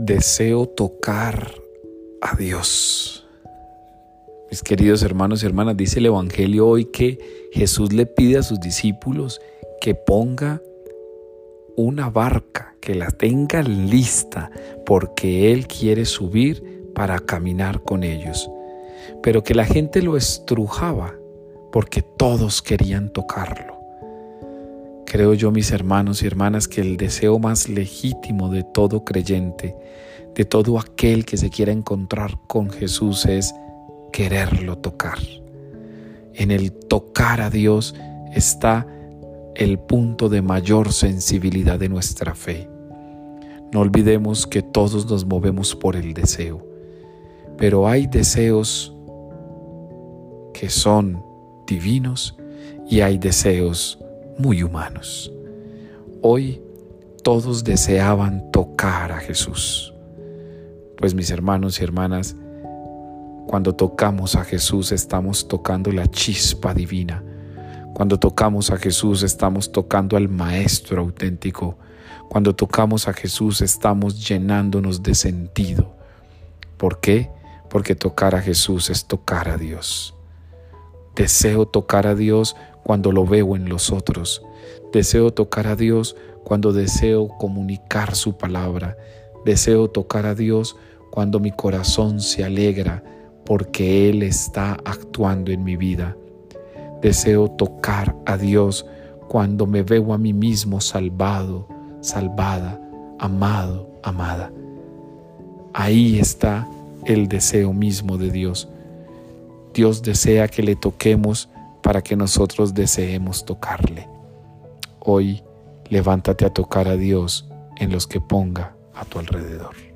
Deseo tocar a Dios. Mis queridos hermanos y hermanas, dice el Evangelio hoy que Jesús le pide a sus discípulos que ponga una barca, que la tenga lista, porque Él quiere subir para caminar con ellos. Pero que la gente lo estrujaba porque todos querían tocarlo. Creo yo, mis hermanos y hermanas, que el deseo más legítimo de todo creyente, de todo aquel que se quiera encontrar con Jesús, es quererlo tocar. En el tocar a Dios está el punto de mayor sensibilidad de nuestra fe. No olvidemos que todos nos movemos por el deseo, pero hay deseos que son divinos y hay deseos muy humanos. Hoy todos deseaban tocar a Jesús. Pues mis hermanos y hermanas, cuando tocamos a Jesús estamos tocando la chispa divina. Cuando tocamos a Jesús estamos tocando al Maestro auténtico. Cuando tocamos a Jesús estamos llenándonos de sentido. ¿Por qué? Porque tocar a Jesús es tocar a Dios. Deseo tocar a Dios cuando lo veo en los otros. Deseo tocar a Dios cuando deseo comunicar su palabra. Deseo tocar a Dios cuando mi corazón se alegra porque Él está actuando en mi vida. Deseo tocar a Dios cuando me veo a mí mismo salvado, salvada, amado, amada. Ahí está el deseo mismo de Dios. Dios desea que le toquemos para que nosotros deseemos tocarle. Hoy levántate a tocar a Dios en los que ponga a tu alrededor.